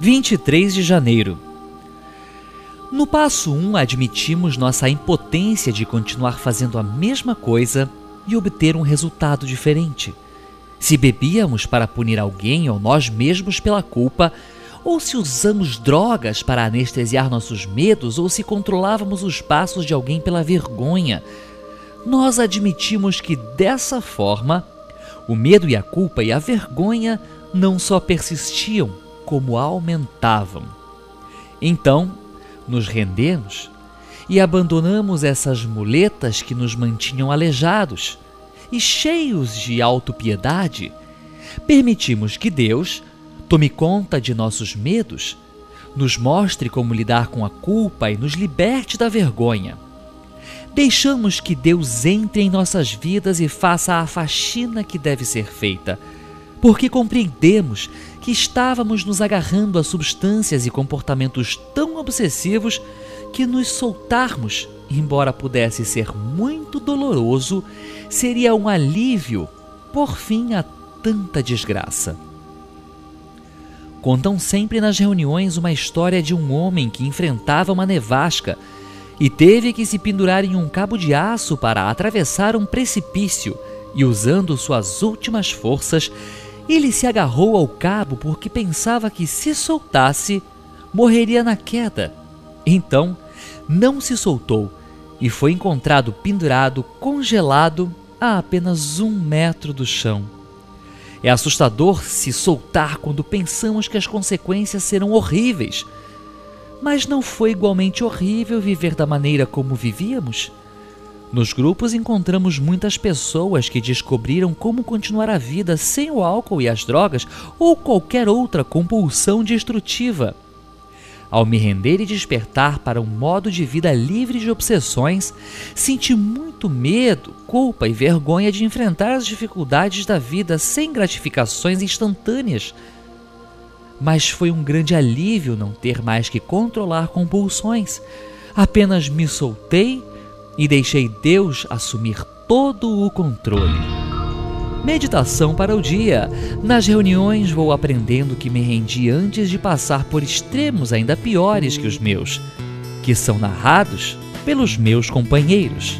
23 de janeiro. No passo 1, admitimos nossa impotência de continuar fazendo a mesma coisa e obter um resultado diferente. Se bebíamos para punir alguém ou nós mesmos pela culpa, ou se usamos drogas para anestesiar nossos medos, ou se controlávamos os passos de alguém pela vergonha, nós admitimos que dessa forma o medo e a culpa e a vergonha não só persistiam, como aumentavam. Então, nos rendemos e abandonamos essas muletas que nos mantinham aleijados e cheios de autopiedade, permitimos que Deus tome conta de nossos medos, nos mostre como lidar com a culpa e nos liberte da vergonha. Deixamos que Deus entre em nossas vidas e faça a faxina que deve ser feita, porque compreendemos que estávamos nos agarrando a substâncias e comportamentos tão obsessivos que nos soltarmos, embora pudesse ser muito doloroso, seria um alívio por fim a tanta desgraça. Contam sempre nas reuniões uma história de um homem que enfrentava uma nevasca e teve que se pendurar em um cabo de aço para atravessar um precipício, e usando suas últimas forças, ele se agarrou ao cabo porque pensava que se soltasse, morreria na queda. Então, não se soltou e foi encontrado pendurado, congelado, a apenas um metro do chão. É assustador se soltar quando pensamos que as consequências serão horríveis mas não foi igualmente horrível viver da maneira como vivíamos? Nos grupos encontramos muitas pessoas que descobriram como continuar a vida sem o álcool e as drogas ou qualquer outra compulsão destrutiva. Ao me render e despertar para um modo de vida livre de obsessões, senti muito medo, culpa e vergonha de enfrentar as dificuldades da vida sem gratificações instantâneas mas foi um grande alívio não ter mais que controlar compulsões. Apenas me soltei e deixei Deus assumir todo o controle. Meditação para o dia. Nas reuniões vou aprendendo que me rendi antes de passar por extremos ainda piores que os meus, que são narrados pelos meus companheiros.